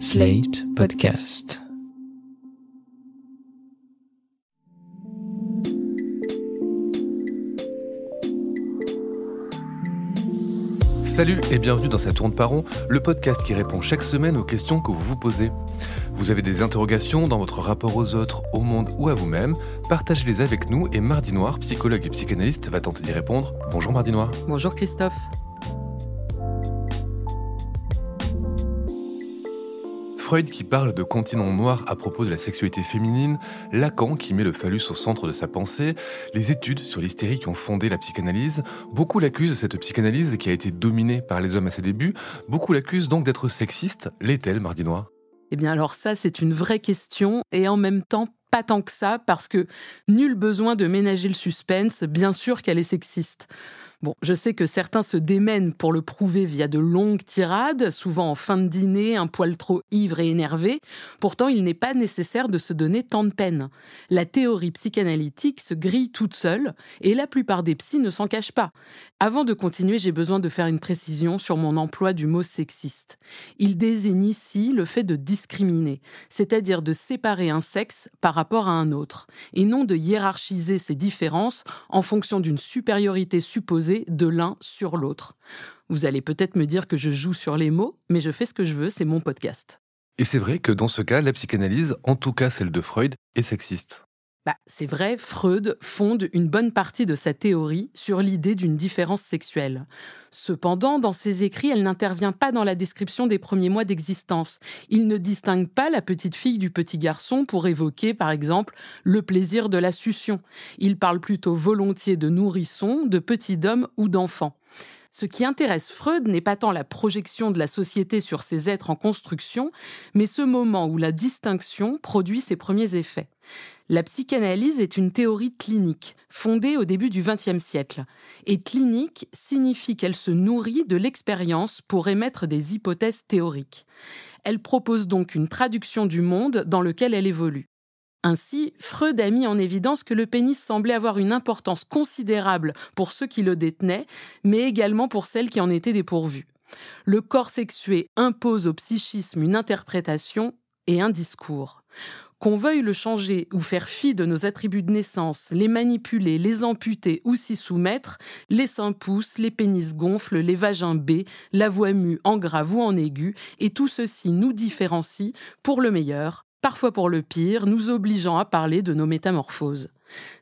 Slate Podcast. Salut et bienvenue dans Ça tourne par rond, le podcast qui répond chaque semaine aux questions que vous vous posez. Vous avez des interrogations dans votre rapport aux autres, au monde ou à vous-même, partagez-les avec nous et Mardi Noir, psychologue et psychanalyste, va tenter d'y répondre. Bonjour Mardi Noir. Bonjour Christophe. Freud qui parle de continent noir à propos de la sexualité féminine, Lacan qui met le phallus au centre de sa pensée, les études sur l'hystérie qui ont fondé la psychanalyse, beaucoup l'accusent cette psychanalyse qui a été dominée par les hommes à ses débuts, beaucoup l'accusent donc d'être sexiste, l'est-elle Mardi Noir? Eh bien alors ça c'est une vraie question et en même temps pas tant que ça parce que nul besoin de ménager le suspense, bien sûr qu'elle est sexiste. Bon, je sais que certains se démènent pour le prouver via de longues tirades, souvent en fin de dîner, un poil trop ivre et énervé. Pourtant, il n'est pas nécessaire de se donner tant de peine. La théorie psychanalytique se grille toute seule, et la plupart des psys ne s'en cachent pas. Avant de continuer, j'ai besoin de faire une précision sur mon emploi du mot sexiste. Il désigne ici le fait de discriminer, c'est-à-dire de séparer un sexe par rapport à un autre, et non de hiérarchiser ces différences en fonction d'une supériorité supposée de l'un sur l'autre. Vous allez peut-être me dire que je joue sur les mots, mais je fais ce que je veux, c'est mon podcast. Et c'est vrai que dans ce cas, la psychanalyse, en tout cas celle de Freud, est sexiste. Bah, c'est vrai, Freud fonde une bonne partie de sa théorie sur l'idée d'une différence sexuelle. Cependant, dans ses écrits, elle n'intervient pas dans la description des premiers mois d'existence. Il ne distingue pas la petite fille du petit garçon pour évoquer, par exemple, le plaisir de la succion. Il parle plutôt volontiers de nourrissons, de petits d'hommes ou d'enfants. Ce qui intéresse Freud n'est pas tant la projection de la société sur ces êtres en construction, mais ce moment où la distinction produit ses premiers effets. La psychanalyse est une théorie clinique, fondée au début du XXe siècle. Et clinique signifie qu'elle se nourrit de l'expérience pour émettre des hypothèses théoriques. Elle propose donc une traduction du monde dans lequel elle évolue. Ainsi, Freud a mis en évidence que le pénis semblait avoir une importance considérable pour ceux qui le détenaient, mais également pour celles qui en étaient dépourvues. Le corps sexué impose au psychisme une interprétation et un discours. Qu'on veuille le changer ou faire fi de nos attributs de naissance, les manipuler, les amputer ou s'y soumettre, les seins poussent, les pénis gonflent, les vagins baies, la voix mue en grave ou en aigu, et tout ceci nous différencie, pour le meilleur, parfois pour le pire, nous obligeant à parler de nos métamorphoses.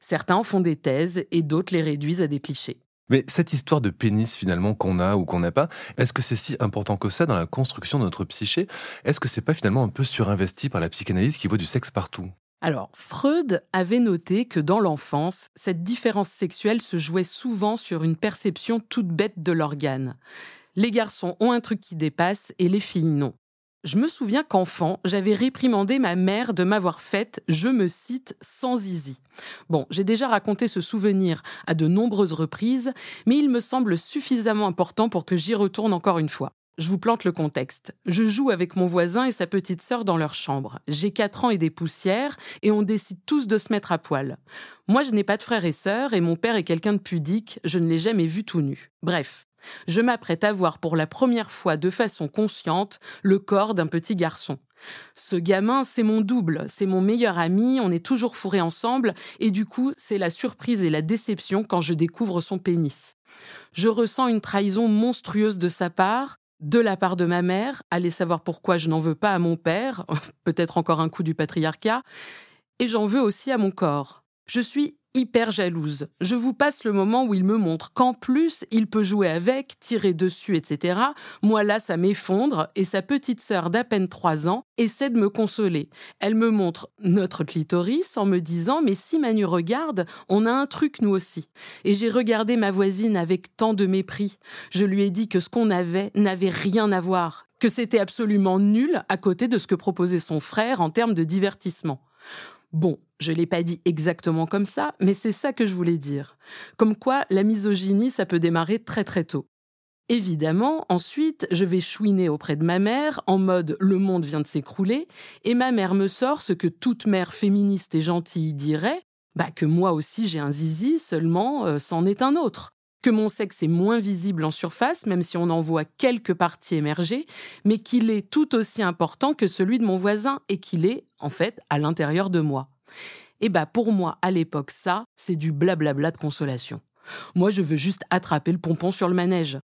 Certains en font des thèses et d'autres les réduisent à des clichés. Mais cette histoire de pénis finalement qu'on a ou qu'on n'a pas, est-ce que c'est si important que ça dans la construction de notre psyché? Est-ce que c'est pas finalement un peu surinvesti par la psychanalyse qui voit du sexe partout? Alors, Freud avait noté que dans l'enfance, cette différence sexuelle se jouait souvent sur une perception toute bête de l'organe. Les garçons ont un truc qui dépasse et les filles non. Je me souviens qu'enfant, j'avais réprimandé ma mère de m'avoir faite, je me cite, sans zizi. Bon, j'ai déjà raconté ce souvenir à de nombreuses reprises, mais il me semble suffisamment important pour que j'y retourne encore une fois. Je vous plante le contexte. Je joue avec mon voisin et sa petite sœur dans leur chambre. J'ai 4 ans et des poussières, et on décide tous de se mettre à poil. Moi, je n'ai pas de frères et sœurs, et mon père est quelqu'un de pudique, je ne l'ai jamais vu tout nu. Bref, je m'apprête à voir pour la première fois de façon consciente le corps d'un petit garçon. Ce gamin, c'est mon double, c'est mon meilleur ami, on est toujours fourrés ensemble, et du coup, c'est la surprise et la déception quand je découvre son pénis. Je ressens une trahison monstrueuse de sa part, de la part de ma mère, allez savoir pourquoi je n'en veux pas à mon père, peut-être encore un coup du patriarcat, et j'en veux aussi à mon corps. Je suis hyper jalouse. Je vous passe le moment où il me montre qu'en plus, il peut jouer avec, tirer dessus, etc. Moi là, ça m'effondre et sa petite sœur d'à peine 3 ans essaie de me consoler. Elle me montre notre clitoris en me disant Mais si Manu regarde, on a un truc nous aussi. Et j'ai regardé ma voisine avec tant de mépris. Je lui ai dit que ce qu'on avait n'avait rien à voir, que c'était absolument nul à côté de ce que proposait son frère en termes de divertissement. Bon, je ne l'ai pas dit exactement comme ça, mais c'est ça que je voulais dire. Comme quoi, la misogynie, ça peut démarrer très très tôt. Évidemment, ensuite, je vais chouiner auprès de ma mère, en mode le monde vient de s'écrouler, et ma mère me sort ce que toute mère féministe et gentille dirait, bah que moi aussi j'ai un zizi, seulement euh, c'en est un autre. Que mon sexe est moins visible en surface, même si on en voit quelques parties émerger, mais qu'il est tout aussi important que celui de mon voisin et qu'il est, en fait, à l'intérieur de moi. Et eh bah pour moi, à l'époque, ça, c'est du blablabla de consolation. Moi, je veux juste attraper le pompon sur le manège.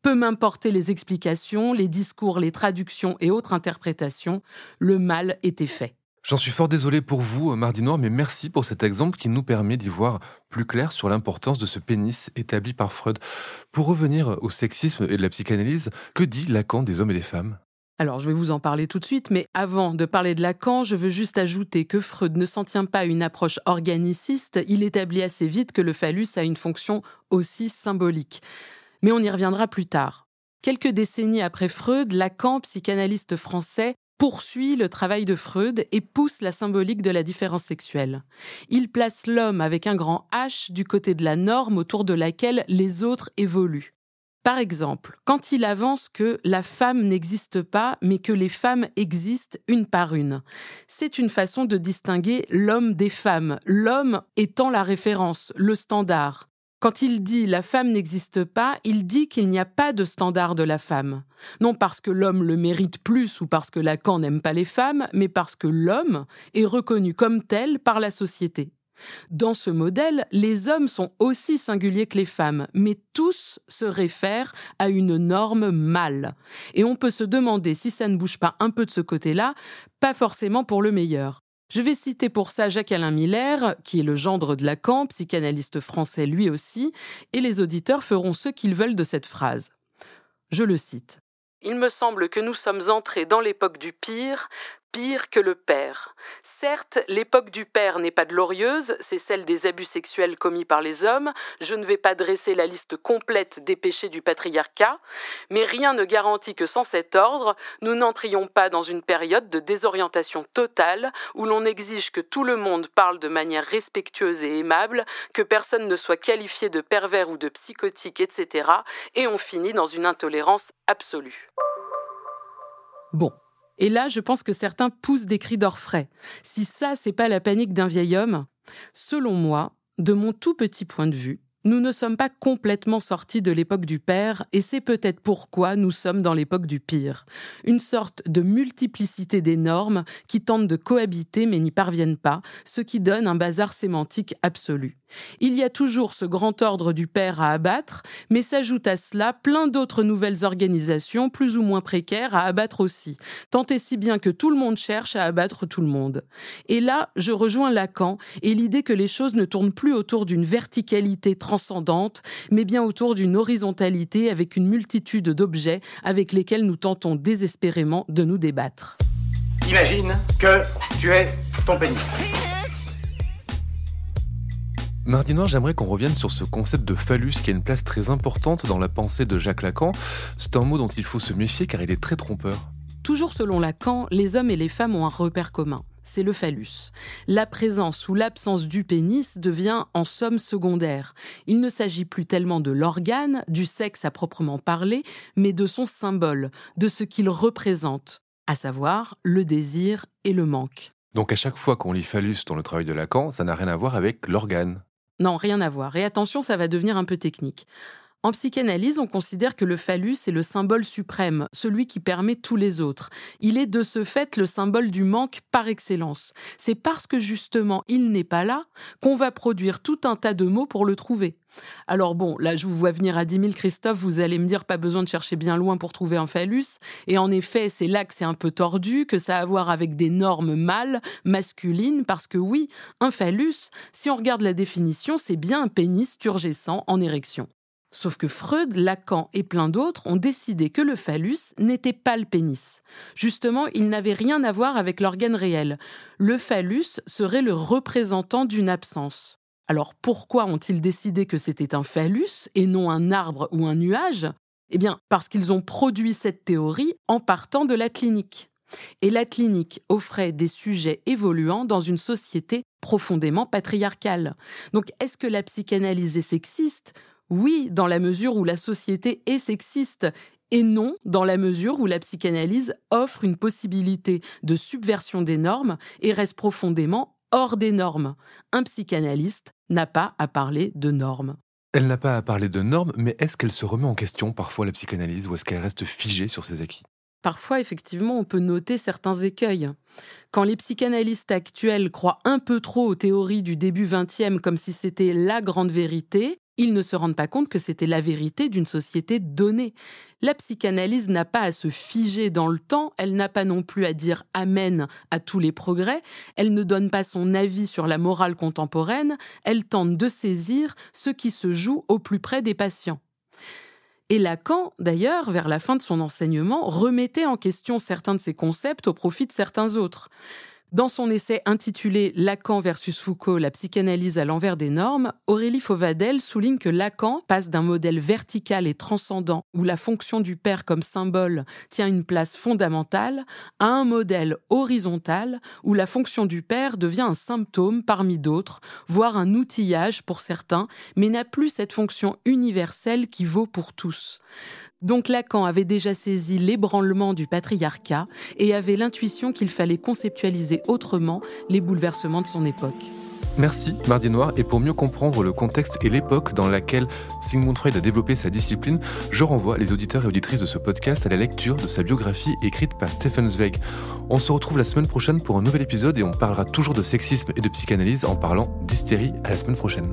Peu m'importer les explications, les discours, les traductions et autres interprétations, le mal était fait. J'en suis fort désolé pour vous, Mardi Noir, mais merci pour cet exemple qui nous permet d'y voir plus clair sur l'importance de ce pénis établi par Freud. Pour revenir au sexisme et de la psychanalyse, que dit Lacan des hommes et des femmes? Alors, je vais vous en parler tout de suite, mais avant de parler de Lacan, je veux juste ajouter que Freud ne s'en tient pas à une approche organiciste, il établit assez vite que le phallus a une fonction aussi symbolique. Mais on y reviendra plus tard. Quelques décennies après Freud, Lacan, psychanalyste français, poursuit le travail de Freud et pousse la symbolique de la différence sexuelle. Il place l'homme avec un grand H du côté de la norme autour de laquelle les autres évoluent. Par exemple, quand il avance que la femme n'existe pas, mais que les femmes existent une par une. C'est une façon de distinguer l'homme des femmes, l'homme étant la référence, le standard. Quand il dit la femme n'existe pas, il dit qu'il n'y a pas de standard de la femme. Non parce que l'homme le mérite plus ou parce que Lacan n'aime pas les femmes, mais parce que l'homme est reconnu comme tel par la société. Dans ce modèle, les hommes sont aussi singuliers que les femmes, mais tous se réfèrent à une norme mâle. Et on peut se demander si ça ne bouge pas un peu de ce côté-là, pas forcément pour le meilleur. Je vais citer pour ça Jacques-Alain Miller, qui est le gendre de Lacan, psychanalyste français lui aussi, et les auditeurs feront ce qu'ils veulent de cette phrase. Je le cite. Il me semble que nous sommes entrés dans l'époque du pire, pire que le père. Certes, l'époque du père n'est pas glorieuse, c'est celle des abus sexuels commis par les hommes, je ne vais pas dresser la liste complète des péchés du patriarcat, mais rien ne garantit que sans cet ordre, nous n'entrions pas dans une période de désorientation totale où l'on exige que tout le monde parle de manière respectueuse et aimable, que personne ne soit qualifié de pervers ou de psychotique, etc., et on finit dans une intolérance absolue. Bon, et là, je pense que certains poussent des cris d'orfraie. Si ça, c'est pas la panique d'un vieil homme, selon moi, de mon tout petit point de vue, nous ne sommes pas complètement sortis de l'époque du père, et c'est peut-être pourquoi nous sommes dans l'époque du pire. Une sorte de multiplicité des normes qui tentent de cohabiter mais n'y parviennent pas, ce qui donne un bazar sémantique absolu. Il y a toujours ce grand ordre du père à abattre, mais s'ajoute à cela plein d'autres nouvelles organisations plus ou moins précaires à abattre aussi, tant et si bien que tout le monde cherche à abattre tout le monde. Et là, je rejoins Lacan et l'idée que les choses ne tournent plus autour d'une verticalité transcendante, mais bien autour d'une horizontalité avec une multitude d'objets avec lesquels nous tentons désespérément de nous débattre. Imagine que tu es ton pénis. Mardi Noir, j'aimerais qu'on revienne sur ce concept de phallus qui a une place très importante dans la pensée de Jacques Lacan. C'est un mot dont il faut se méfier car il est très trompeur. Toujours selon Lacan, les hommes et les femmes ont un repère commun c'est le phallus. La présence ou l'absence du pénis devient en somme secondaire. Il ne s'agit plus tellement de l'organe, du sexe à proprement parler, mais de son symbole, de ce qu'il représente, à savoir le désir et le manque. Donc à chaque fois qu'on lit phallus dans le travail de Lacan, ça n'a rien à voir avec l'organe. Non, rien à voir. Et attention, ça va devenir un peu technique. En psychanalyse, on considère que le phallus est le symbole suprême, celui qui permet tous les autres. Il est de ce fait le symbole du manque par excellence. C'est parce que justement il n'est pas là qu'on va produire tout un tas de mots pour le trouver. Alors bon, là je vous vois venir à 10 000 Christophe, vous allez me dire pas besoin de chercher bien loin pour trouver un phallus. Et en effet, c'est là que c'est un peu tordu, que ça a à voir avec des normes mâles, masculines, parce que oui, un phallus, si on regarde la définition, c'est bien un pénis turgescent en érection. Sauf que Freud, Lacan et plein d'autres ont décidé que le phallus n'était pas le pénis. Justement, il n'avait rien à voir avec l'organe réel. Le phallus serait le représentant d'une absence. Alors pourquoi ont-ils décidé que c'était un phallus et non un arbre ou un nuage? Eh bien, parce qu'ils ont produit cette théorie en partant de la clinique. Et la clinique offrait des sujets évoluants dans une société profondément patriarcale. Donc, est-ce que la psychanalyse est sexiste? Oui, dans la mesure où la société est sexiste et non dans la mesure où la psychanalyse offre une possibilité de subversion des normes et reste profondément hors des normes. Un psychanalyste n'a pas à parler de normes. Elle n'a pas à parler de normes, mais est-ce qu'elle se remet en question parfois la psychanalyse ou est-ce qu'elle reste figée sur ses acquis? Parfois, effectivement, on peut noter certains écueils. Quand les psychanalystes actuels croient un peu trop aux théories du début XXe comme si c'était la grande vérité, ils ne se rendent pas compte que c'était la vérité d'une société donnée. La psychanalyse n'a pas à se figer dans le temps, elle n'a pas non plus à dire Amen à tous les progrès, elle ne donne pas son avis sur la morale contemporaine, elle tente de saisir ce qui se joue au plus près des patients. Et Lacan, d'ailleurs, vers la fin de son enseignement, remettait en question certains de ses concepts au profit de certains autres. Dans son essai intitulé Lacan versus Foucault, la psychanalyse à l'envers des normes, Aurélie Fauvadel souligne que Lacan passe d'un modèle vertical et transcendant où la fonction du père comme symbole tient une place fondamentale à un modèle horizontal où la fonction du père devient un symptôme parmi d'autres, voire un outillage pour certains, mais n'a plus cette fonction universelle qui vaut pour tous. Donc Lacan avait déjà saisi l'ébranlement du patriarcat et avait l'intuition qu'il fallait conceptualiser autrement les bouleversements de son époque. Merci Mardi Noir et pour mieux comprendre le contexte et l'époque dans laquelle Sigmund Freud a développé sa discipline, je renvoie les auditeurs et auditrices de ce podcast à la lecture de sa biographie écrite par Stephen Zweig. On se retrouve la semaine prochaine pour un nouvel épisode et on parlera toujours de sexisme et de psychanalyse en parlant d'hystérie à la semaine prochaine.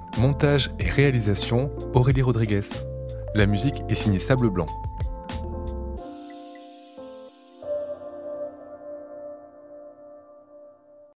Montage et réalisation Aurélie Rodriguez. La musique est signée Sable Blanc.